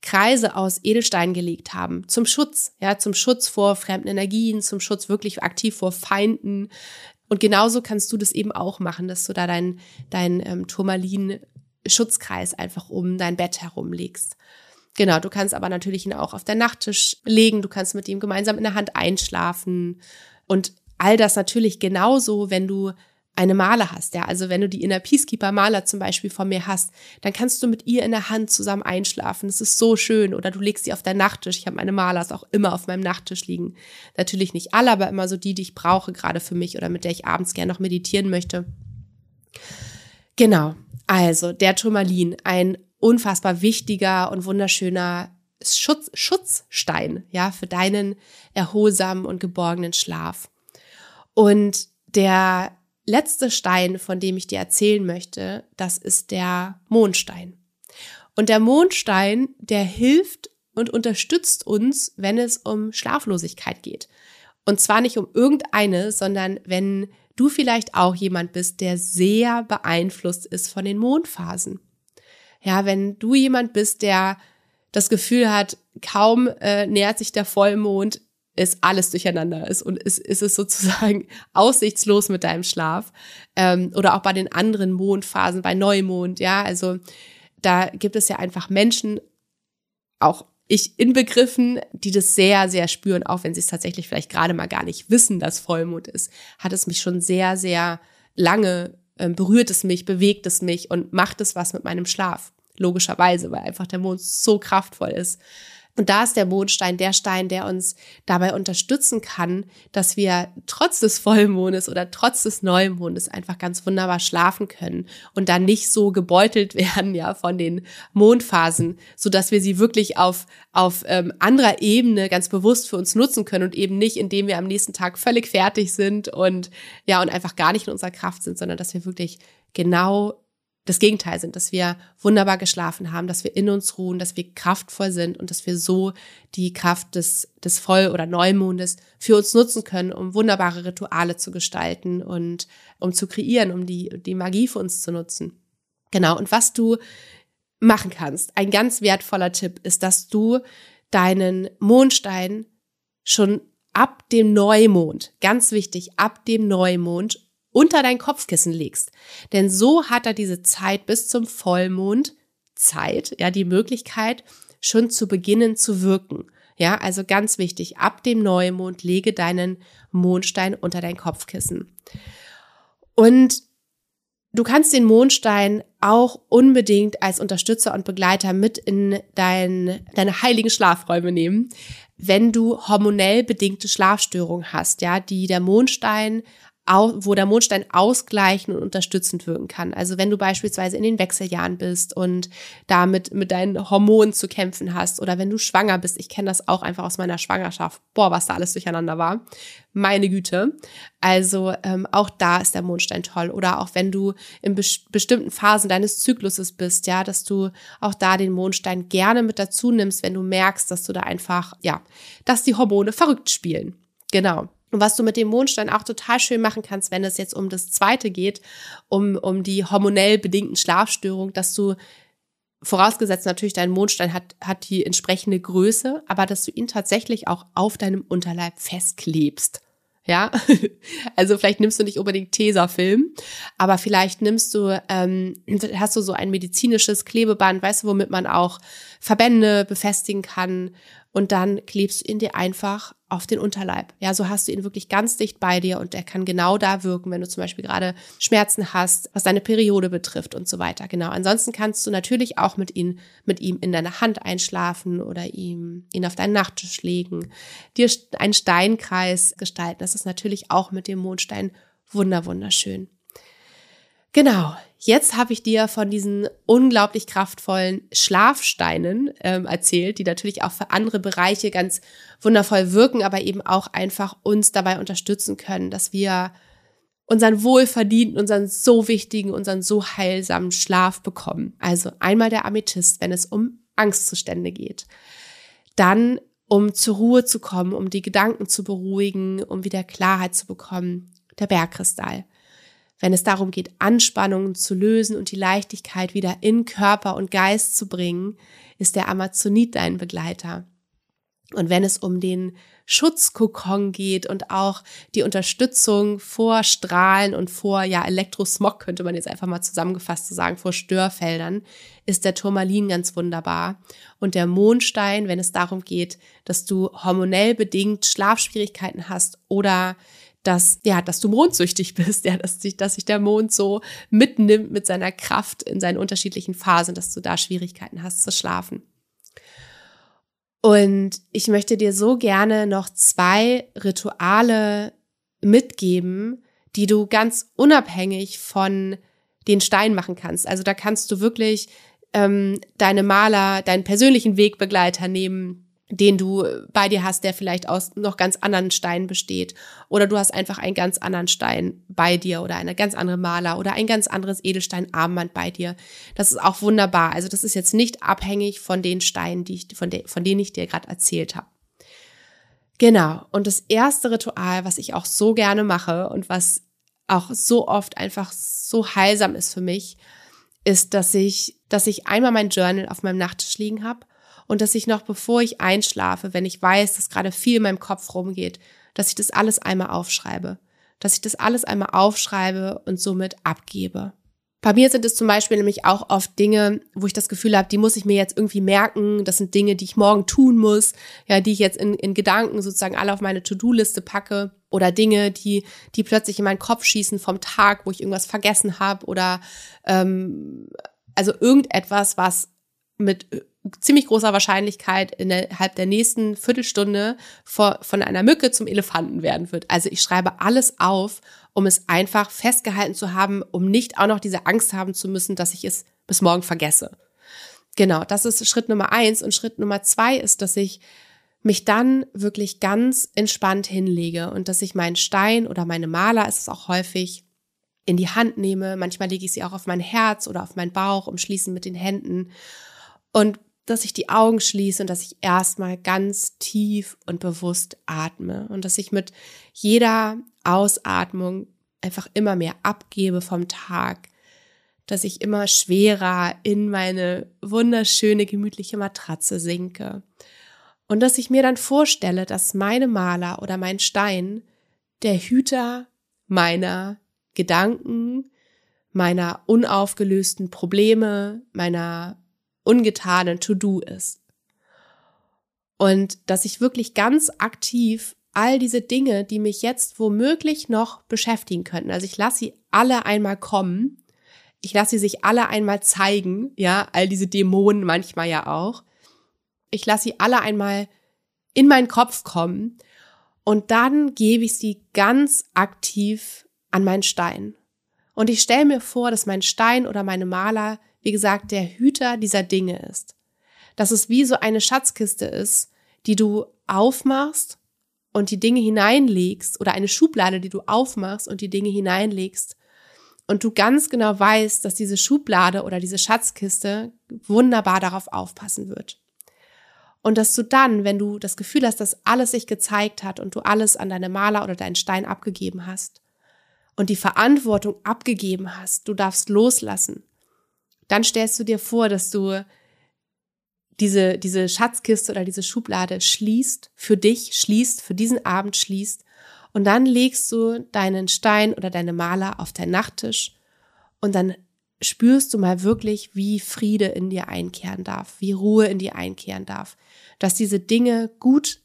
Kreise aus Edelstein gelegt haben, zum Schutz, ja, zum Schutz vor fremden Energien, zum Schutz wirklich aktiv vor Feinden. Und genauso kannst du das eben auch machen, dass du da dein, dein ähm, Turmalin Schutzkreis einfach um dein Bett herum legst. Genau, du kannst aber natürlich ihn auch auf den Nachttisch legen, du kannst mit ihm gemeinsam in der Hand einschlafen und all das natürlich genauso, wenn du eine Maler hast, ja, also wenn du die Inner Peacekeeper Maler zum Beispiel von mir hast, dann kannst du mit ihr in der Hand zusammen einschlafen. Das ist so schön. Oder du legst sie auf deinen Nachttisch. Ich habe meine Malers auch immer auf meinem Nachttisch liegen. Natürlich nicht alle, aber immer so die, die ich brauche, gerade für mich oder mit der ich abends gerne noch meditieren möchte. Genau. Also der Turmalin, ein unfassbar wichtiger und wunderschöner Schutz, Schutzstein, ja, für deinen erholsamen und geborgenen Schlaf. Und der letzte Stein, von dem ich dir erzählen möchte, das ist der Mondstein. Und der Mondstein, der hilft und unterstützt uns, wenn es um Schlaflosigkeit geht. Und zwar nicht um irgendeine, sondern wenn du vielleicht auch jemand bist, der sehr beeinflusst ist von den Mondphasen. Ja, wenn du jemand bist, der das Gefühl hat, kaum äh, nähert sich der Vollmond, ist alles durcheinander ist und ist, ist es sozusagen aussichtslos mit deinem Schlaf. Ähm, oder auch bei den anderen Mondphasen, bei Neumond, ja, also da gibt es ja einfach Menschen, auch ich inbegriffen, die das sehr, sehr spüren, auch wenn sie es tatsächlich vielleicht gerade mal gar nicht wissen, dass Vollmond ist, hat es mich schon sehr, sehr lange, äh, berührt es mich, bewegt es mich und macht es was mit meinem Schlaf. Logischerweise, weil einfach der Mond so kraftvoll ist. Und da ist der Mondstein der Stein, der uns dabei unterstützen kann, dass wir trotz des Vollmondes oder trotz des Neumondes einfach ganz wunderbar schlafen können und dann nicht so gebeutelt werden, ja, von den Mondphasen, so dass wir sie wirklich auf, auf ähm, anderer Ebene ganz bewusst für uns nutzen können und eben nicht, indem wir am nächsten Tag völlig fertig sind und, ja, und einfach gar nicht in unserer Kraft sind, sondern dass wir wirklich genau das Gegenteil sind, dass wir wunderbar geschlafen haben, dass wir in uns ruhen, dass wir kraftvoll sind und dass wir so die Kraft des, des Voll- oder Neumondes für uns nutzen können, um wunderbare Rituale zu gestalten und um zu kreieren, um die, die Magie für uns zu nutzen. Genau. Und was du machen kannst, ein ganz wertvoller Tipp ist, dass du deinen Mondstein schon ab dem Neumond, ganz wichtig, ab dem Neumond unter dein Kopfkissen legst. Denn so hat er diese Zeit bis zum Vollmond Zeit, ja, die Möglichkeit, schon zu beginnen zu wirken. Ja, also ganz wichtig, ab dem Neumond lege deinen Mondstein unter dein Kopfkissen. Und du kannst den Mondstein auch unbedingt als Unterstützer und Begleiter mit in dein, deine heiligen Schlafräume nehmen, wenn du hormonell bedingte Schlafstörungen hast, ja, die der Mondstein wo der Mondstein ausgleichen und unterstützend wirken kann. Also wenn du beispielsweise in den Wechseljahren bist und damit mit deinen Hormonen zu kämpfen hast oder wenn du schwanger bist, ich kenne das auch einfach aus meiner Schwangerschaft, boah, was da alles durcheinander war, meine Güte. Also ähm, auch da ist der Mondstein toll. Oder auch wenn du in bes bestimmten Phasen deines Zykluses bist, ja, dass du auch da den Mondstein gerne mit dazu nimmst, wenn du merkst, dass du da einfach, ja, dass die Hormone verrückt spielen. Genau. Und was du mit dem Mondstein auch total schön machen kannst, wenn es jetzt um das zweite geht, um, um die hormonell bedingten Schlafstörungen, dass du vorausgesetzt natürlich dein Mondstein hat, hat die entsprechende Größe, aber dass du ihn tatsächlich auch auf deinem Unterleib festklebst. Ja, also vielleicht nimmst du nicht unbedingt Tesafilm, aber vielleicht nimmst du, ähm, hast du so ein medizinisches Klebeband, weißt du, womit man auch Verbände befestigen kann und dann klebst du ihn dir einfach auf den Unterleib. Ja, so hast du ihn wirklich ganz dicht bei dir und er kann genau da wirken, wenn du zum Beispiel gerade Schmerzen hast, was deine Periode betrifft und so weiter. Genau. Ansonsten kannst du natürlich auch mit ihm, mit ihm in deiner Hand einschlafen oder ihm, ihn auf deinen Nachttisch legen, dir einen Steinkreis gestalten. Das ist natürlich auch mit dem Mondstein wunder, wunderschön. Genau, jetzt habe ich dir von diesen unglaublich kraftvollen Schlafsteinen ähm, erzählt, die natürlich auch für andere Bereiche ganz wundervoll wirken, aber eben auch einfach uns dabei unterstützen können, dass wir unseren wohlverdienten, unseren so wichtigen, unseren so heilsamen Schlaf bekommen. Also einmal der Amethyst, wenn es um Angstzustände geht. Dann um zur Ruhe zu kommen, um die Gedanken zu beruhigen, um wieder Klarheit zu bekommen, der Bergkristall wenn es darum geht, Anspannungen zu lösen und die Leichtigkeit wieder in Körper und Geist zu bringen, ist der Amazonit dein Begleiter. Und wenn es um den Schutzkokon geht und auch die Unterstützung vor Strahlen und vor ja Elektrosmog könnte man jetzt einfach mal zusammengefasst zu sagen vor Störfeldern ist der Turmalin ganz wunderbar und der Mondstein, wenn es darum geht, dass du hormonell bedingt Schlafschwierigkeiten hast oder dass, ja, dass du mondsüchtig bist, ja, dass sich, dass sich der Mond so mitnimmt mit seiner Kraft in seinen unterschiedlichen Phasen, dass du da Schwierigkeiten hast zu schlafen. Und ich möchte dir so gerne noch zwei Rituale mitgeben, die du ganz unabhängig von den Steinen machen kannst. Also da kannst du wirklich ähm, deine Maler, deinen persönlichen Wegbegleiter nehmen, den du bei dir hast, der vielleicht aus noch ganz anderen Steinen besteht. Oder du hast einfach einen ganz anderen Stein bei dir oder eine ganz andere Maler oder ein ganz anderes Edelsteinarmband bei dir. Das ist auch wunderbar. Also das ist jetzt nicht abhängig von den Steinen, die ich, von, de, von denen ich dir gerade erzählt habe. Genau. Und das erste Ritual, was ich auch so gerne mache und was auch so oft einfach so heilsam ist für mich, ist, dass ich, dass ich einmal mein Journal auf meinem Nachttisch liegen habe und dass ich noch bevor ich einschlafe, wenn ich weiß, dass gerade viel in meinem Kopf rumgeht, dass ich das alles einmal aufschreibe, dass ich das alles einmal aufschreibe und somit abgebe. Bei mir sind es zum Beispiel nämlich auch oft Dinge, wo ich das Gefühl habe, die muss ich mir jetzt irgendwie merken. Das sind Dinge, die ich morgen tun muss, ja, die ich jetzt in, in Gedanken sozusagen alle auf meine To-Do-Liste packe oder Dinge, die die plötzlich in meinen Kopf schießen vom Tag, wo ich irgendwas vergessen habe oder ähm, also irgendetwas, was mit ziemlich großer Wahrscheinlichkeit innerhalb der nächsten Viertelstunde von einer Mücke zum Elefanten werden wird. Also ich schreibe alles auf, um es einfach festgehalten zu haben, um nicht auch noch diese Angst haben zu müssen, dass ich es bis morgen vergesse. Genau, das ist Schritt Nummer eins. Und Schritt Nummer zwei ist, dass ich mich dann wirklich ganz entspannt hinlege und dass ich meinen Stein oder meine Maler, ist es auch häufig, in die Hand nehme. Manchmal lege ich sie auch auf mein Herz oder auf meinen Bauch, umschließen mit den Händen. Und dass ich die Augen schließe und dass ich erstmal ganz tief und bewusst atme und dass ich mit jeder Ausatmung einfach immer mehr abgebe vom Tag, dass ich immer schwerer in meine wunderschöne, gemütliche Matratze sinke. Und dass ich mir dann vorstelle, dass meine Maler oder mein Stein der Hüter meiner Gedanken, meiner unaufgelösten Probleme, meiner ungetanen To-Do ist. Und dass ich wirklich ganz aktiv all diese Dinge, die mich jetzt womöglich noch beschäftigen könnten, also ich lasse sie alle einmal kommen, ich lasse sie sich alle einmal zeigen, ja, all diese Dämonen manchmal ja auch. Ich lasse sie alle einmal in meinen Kopf kommen und dann gebe ich sie ganz aktiv an meinen Stein. Und ich stelle mir vor, dass mein Stein oder meine Maler wie gesagt, der Hüter dieser Dinge ist. Dass es wie so eine Schatzkiste ist, die du aufmachst und die Dinge hineinlegst oder eine Schublade, die du aufmachst und die Dinge hineinlegst und du ganz genau weißt, dass diese Schublade oder diese Schatzkiste wunderbar darauf aufpassen wird. Und dass du dann, wenn du das Gefühl hast, dass alles sich gezeigt hat und du alles an deine Maler oder deinen Stein abgegeben hast und die Verantwortung abgegeben hast, du darfst loslassen, dann stellst du dir vor, dass du diese, diese Schatzkiste oder diese Schublade schließt, für dich schließt, für diesen Abend schließt. Und dann legst du deinen Stein oder deine Maler auf deinen Nachttisch und dann spürst du mal wirklich, wie Friede in dir einkehren darf, wie Ruhe in dir einkehren darf, dass diese Dinge gut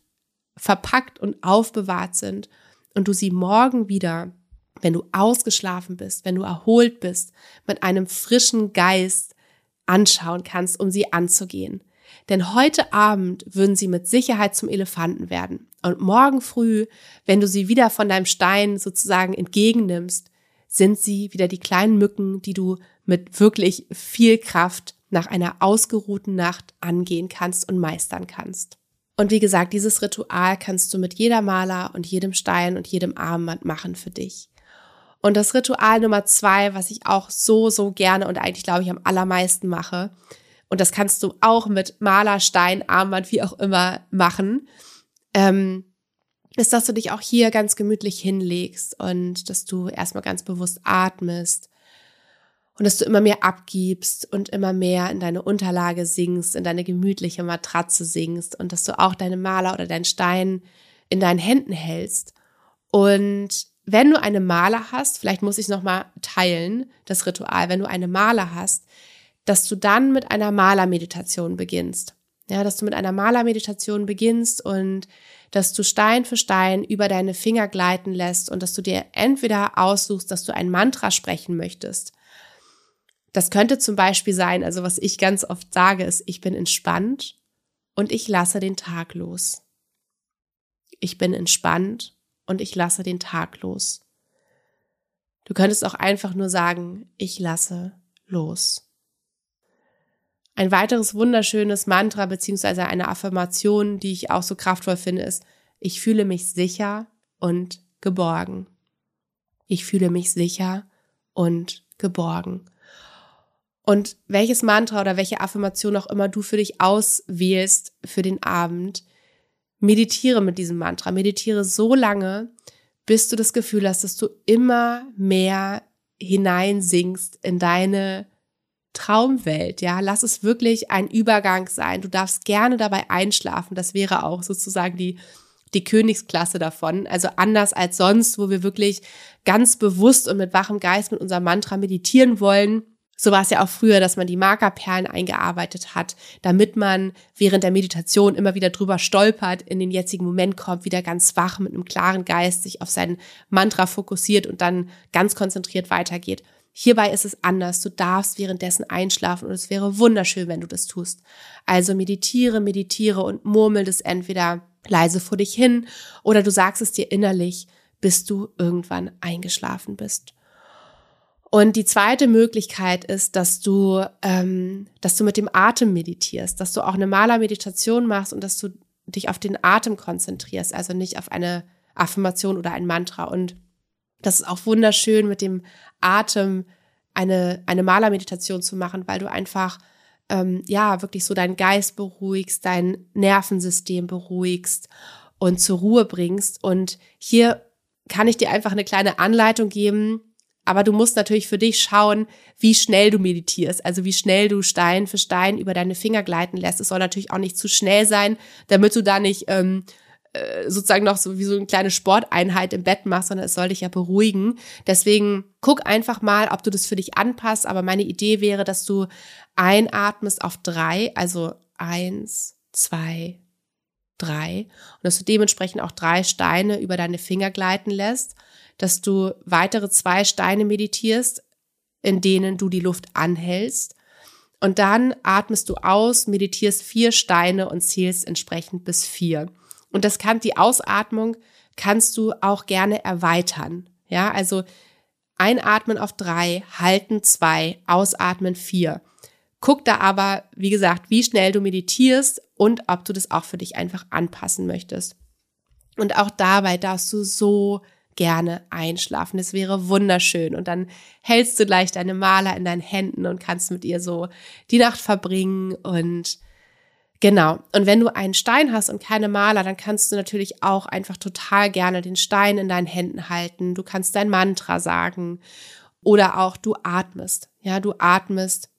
verpackt und aufbewahrt sind und du sie morgen wieder, wenn du ausgeschlafen bist, wenn du erholt bist, mit einem frischen Geist anschauen kannst, um sie anzugehen. Denn heute Abend würden sie mit Sicherheit zum Elefanten werden. Und morgen früh, wenn du sie wieder von deinem Stein sozusagen entgegennimmst, sind sie wieder die kleinen Mücken, die du mit wirklich viel Kraft nach einer ausgeruhten Nacht angehen kannst und meistern kannst. Und wie gesagt, dieses Ritual kannst du mit jeder Maler und jedem Stein und jedem Armband machen für dich. Und das Ritual Nummer zwei, was ich auch so, so gerne und eigentlich glaube ich am allermeisten mache, und das kannst du auch mit Maler, Stein, Armband, wie auch immer machen, ähm, ist, dass du dich auch hier ganz gemütlich hinlegst und dass du erstmal ganz bewusst atmest und dass du immer mehr abgibst und immer mehr in deine Unterlage singst, in deine gemütliche Matratze singst und dass du auch deine Maler oder deinen Stein in deinen Händen hältst. Und wenn du eine Maler hast, vielleicht muss ich noch mal teilen, das Ritual, wenn du eine Maler hast, dass du dann mit einer Malermeditation beginnst. Ja, dass du mit einer Malermeditation beginnst und dass du Stein für Stein über deine Finger gleiten lässt und dass du dir entweder aussuchst, dass du ein Mantra sprechen möchtest. Das könnte zum Beispiel sein, also was ich ganz oft sage, ist, ich bin entspannt und ich lasse den Tag los. Ich bin entspannt und ich lasse den Tag los. Du könntest auch einfach nur sagen, ich lasse los. Ein weiteres wunderschönes Mantra beziehungsweise eine Affirmation, die ich auch so kraftvoll finde, ist, ich fühle mich sicher und geborgen. Ich fühle mich sicher und geborgen. Und welches Mantra oder welche Affirmation auch immer du für dich auswählst für den Abend, meditiere mit diesem Mantra. Meditiere so lange, bis du das Gefühl hast, dass du immer mehr hineinsinkst in deine Traumwelt, ja, lass es wirklich ein Übergang sein. Du darfst gerne dabei einschlafen. Das wäre auch sozusagen die, die Königsklasse davon. Also anders als sonst, wo wir wirklich ganz bewusst und mit wachem Geist mit unserem Mantra meditieren wollen. So war es ja auch früher, dass man die Markerperlen eingearbeitet hat, damit man während der Meditation immer wieder drüber stolpert, in den jetzigen Moment kommt, wieder ganz wach mit einem klaren Geist sich auf sein Mantra fokussiert und dann ganz konzentriert weitergeht. Hierbei ist es anders. Du darfst währenddessen einschlafen und es wäre wunderschön, wenn du das tust. Also meditiere, meditiere und murmel das entweder leise vor dich hin oder du sagst es dir innerlich, bis du irgendwann eingeschlafen bist. Und die zweite Möglichkeit ist, dass du, ähm, dass du mit dem Atem meditierst, dass du auch eine Malermeditation machst und dass du dich auf den Atem konzentrierst, also nicht auf eine Affirmation oder ein Mantra. Und das ist auch wunderschön mit dem Atem eine, eine Malermeditation zu machen, weil du einfach ähm, ja wirklich so deinen Geist beruhigst, dein Nervensystem beruhigst und zur Ruhe bringst. Und hier kann ich dir einfach eine kleine Anleitung geben, aber du musst natürlich für dich schauen, wie schnell du meditierst, also wie schnell du Stein für Stein über deine Finger gleiten lässt. Es soll natürlich auch nicht zu schnell sein, damit du da nicht ähm, äh, sozusagen noch so wie so eine kleine Sporteinheit im Bett machst, sondern es soll dich ja beruhigen. Deswegen guck einfach mal, ob du das für dich anpasst. Aber meine Idee wäre, dass du einatmest auf drei, also eins, zwei, drei. Und dass du dementsprechend auch drei Steine über deine Finger gleiten lässt, dass du weitere zwei Steine meditierst, in denen du die Luft anhältst. Und dann atmest du aus, meditierst vier Steine und zählst entsprechend bis vier. Und das kann die Ausatmung kannst du auch gerne erweitern. Ja, also einatmen auf drei, halten zwei, ausatmen vier. Guck da aber, wie gesagt, wie schnell du meditierst und ob du das auch für dich einfach anpassen möchtest. Und auch dabei darfst du so gerne einschlafen. Es wäre wunderschön. Und dann hältst du gleich deine Maler in deinen Händen und kannst mit ihr so die Nacht verbringen und Genau. Und wenn du einen Stein hast und keine Maler, dann kannst du natürlich auch einfach total gerne den Stein in deinen Händen halten. Du kannst dein Mantra sagen oder auch du atmest. Ja, du atmest.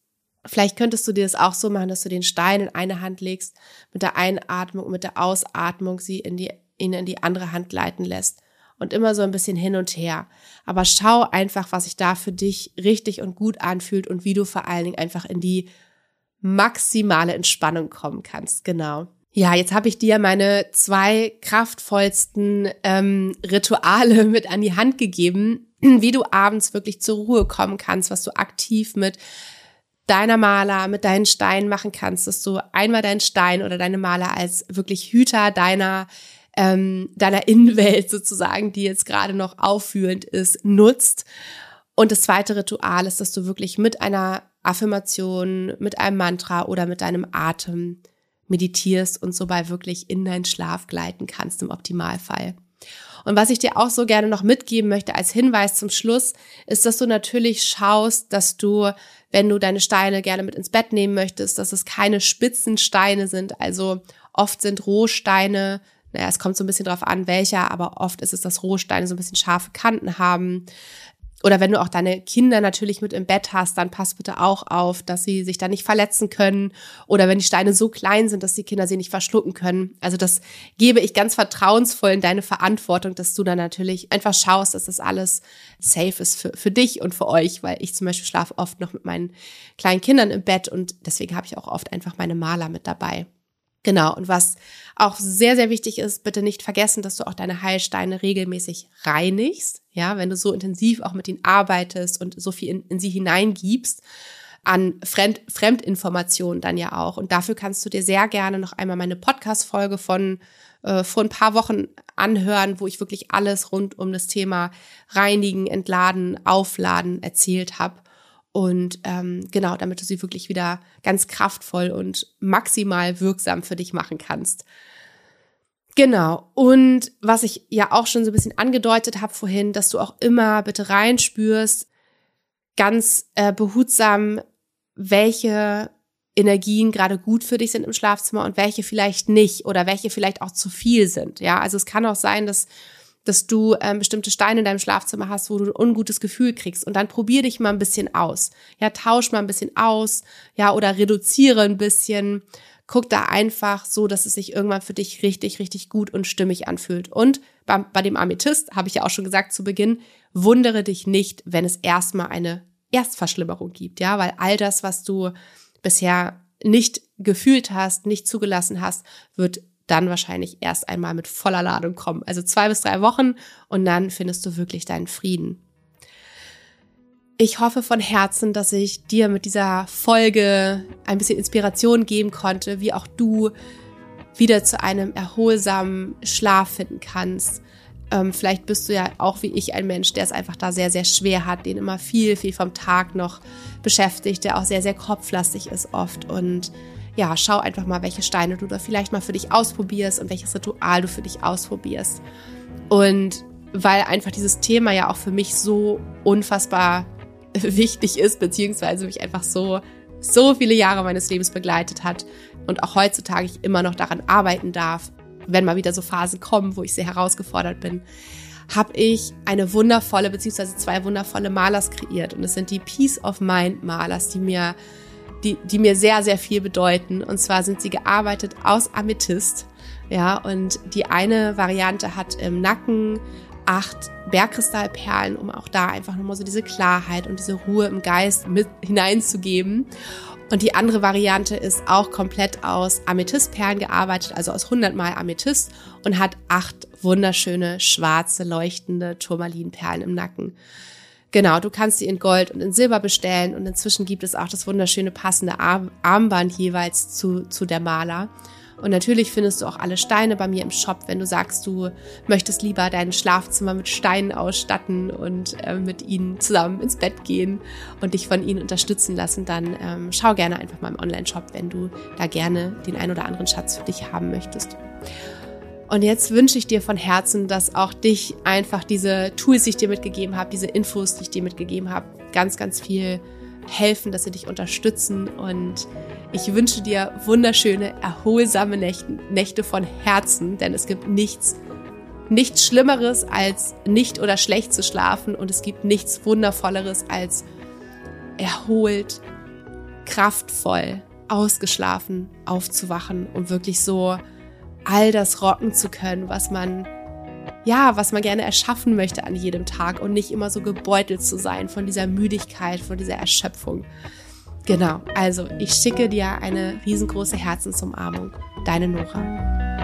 Vielleicht könntest du dir das auch so machen, dass du den Stein in eine Hand legst, mit der Einatmung mit der Ausatmung sie in die, ihn in die andere Hand gleiten lässt. Und immer so ein bisschen hin und her. Aber schau einfach, was sich da für dich richtig und gut anfühlt und wie du vor allen Dingen einfach in die maximale Entspannung kommen kannst. Genau. Ja, jetzt habe ich dir meine zwei kraftvollsten ähm, Rituale mit an die Hand gegeben, wie du abends wirklich zur Ruhe kommen kannst, was du aktiv mit deiner Maler, mit deinen Steinen machen kannst, dass du einmal deinen Stein oder deine Maler als wirklich Hüter deiner ähm, deiner Innenwelt sozusagen, die jetzt gerade noch aufführend ist, nutzt. Und das zweite Ritual ist, dass du wirklich mit einer Affirmation, mit einem Mantra oder mit deinem Atem meditierst und sobald wirklich in deinen Schlaf gleiten kannst im Optimalfall. Und was ich dir auch so gerne noch mitgeben möchte als Hinweis zum Schluss, ist, dass du natürlich schaust, dass du, wenn du deine Steine gerne mit ins Bett nehmen möchtest, dass es keine spitzen Steine sind. Also oft sind Rohsteine, naja, es kommt so ein bisschen drauf an, welcher, aber oft ist es, dass Rohsteine so ein bisschen scharfe Kanten haben. Oder wenn du auch deine Kinder natürlich mit im Bett hast, dann pass bitte auch auf, dass sie sich da nicht verletzen können. Oder wenn die Steine so klein sind, dass die Kinder sie nicht verschlucken können. Also das gebe ich ganz vertrauensvoll in deine Verantwortung, dass du dann natürlich einfach schaust, dass das alles safe ist für, für dich und für euch, weil ich zum Beispiel schlafe oft noch mit meinen kleinen Kindern im Bett und deswegen habe ich auch oft einfach meine Maler mit dabei. Genau, und was auch sehr, sehr wichtig ist, bitte nicht vergessen, dass du auch deine Heilsteine regelmäßig reinigst. Ja, wenn du so intensiv auch mit ihnen arbeitest und so viel in, in sie hineingibst, an Fremd, Fremdinformationen dann ja auch. Und dafür kannst du dir sehr gerne noch einmal meine Podcast-Folge von äh, vor ein paar Wochen anhören, wo ich wirklich alles rund um das Thema Reinigen, Entladen, Aufladen erzählt habe. Und ähm, genau, damit du sie wirklich wieder ganz kraftvoll und maximal wirksam für dich machen kannst. Genau. Und was ich ja auch schon so ein bisschen angedeutet habe vorhin, dass du auch immer bitte reinspürst, ganz äh, behutsam, welche Energien gerade gut für dich sind im Schlafzimmer und welche vielleicht nicht oder welche vielleicht auch zu viel sind. Ja, also es kann auch sein, dass dass du ähm, bestimmte Steine in deinem Schlafzimmer hast, wo du ein ungutes Gefühl kriegst. Und dann probier dich mal ein bisschen aus. Ja, tausch mal ein bisschen aus, ja, oder reduziere ein bisschen. Guck da einfach so, dass es sich irgendwann für dich richtig, richtig gut und stimmig anfühlt. Und bei, bei dem Amethyst, habe ich ja auch schon gesagt zu Beginn, wundere dich nicht, wenn es erstmal eine Erstverschlimmerung gibt, ja, weil all das, was du bisher nicht gefühlt hast, nicht zugelassen hast, wird dann wahrscheinlich erst einmal mit voller Ladung kommen. Also zwei bis drei Wochen und dann findest du wirklich deinen Frieden. Ich hoffe von Herzen, dass ich dir mit dieser Folge ein bisschen Inspiration geben konnte, wie auch du wieder zu einem erholsamen Schlaf finden kannst. Ähm, vielleicht bist du ja auch wie ich ein Mensch, der es einfach da sehr, sehr schwer hat, den immer viel, viel vom Tag noch beschäftigt, der auch sehr, sehr kopflastig ist oft und ja, schau einfach mal, welche Steine du da vielleicht mal für dich ausprobierst und welches Ritual du für dich ausprobierst. Und weil einfach dieses Thema ja auch für mich so unfassbar wichtig ist, beziehungsweise mich einfach so, so viele Jahre meines Lebens begleitet hat und auch heutzutage ich immer noch daran arbeiten darf, wenn mal wieder so Phasen kommen, wo ich sehr herausgefordert bin, habe ich eine wundervolle, beziehungsweise zwei wundervolle Malers kreiert. Und es sind die Peace of Mind Malers, die mir die, die mir sehr, sehr viel bedeuten. Und zwar sind sie gearbeitet aus Amethyst. Ja, und die eine Variante hat im Nacken acht Bergkristallperlen, um auch da einfach nochmal so diese Klarheit und diese Ruhe im Geist mit hineinzugeben. Und die andere Variante ist auch komplett aus Amethystperlen gearbeitet, also aus 100 mal Amethyst und hat acht wunderschöne schwarze leuchtende Turmalinperlen im Nacken. Genau, du kannst sie in Gold und in Silber bestellen und inzwischen gibt es auch das wunderschöne passende Armband jeweils zu, zu der Maler. Und natürlich findest du auch alle Steine bei mir im Shop, wenn du sagst, du möchtest lieber dein Schlafzimmer mit Steinen ausstatten und äh, mit ihnen zusammen ins Bett gehen und dich von ihnen unterstützen lassen, dann ähm, schau gerne einfach mal im Online-Shop, wenn du da gerne den ein oder anderen Schatz für dich haben möchtest. Und jetzt wünsche ich dir von Herzen, dass auch dich einfach diese Tools, die ich dir mitgegeben habe, diese Infos, die ich dir mitgegeben habe, ganz, ganz viel helfen, dass sie dich unterstützen. Und Ich wünsche dir wunderschöne, erholsame Nächte, Nächte von Herzen, denn es gibt nichts, nichts Schlimmeres als nicht oder schlecht zu schlafen und es gibt nichts Wundervolleres als erholt, kraftvoll, ausgeschlafen aufzuwachen und wirklich so all das rocken zu können, was man ja, was man gerne erschaffen möchte an jedem Tag und nicht immer so gebeutelt zu sein von dieser Müdigkeit, von dieser Erschöpfung. Genau, also ich schicke dir eine riesengroße Herzensumarmung. Deine Nora.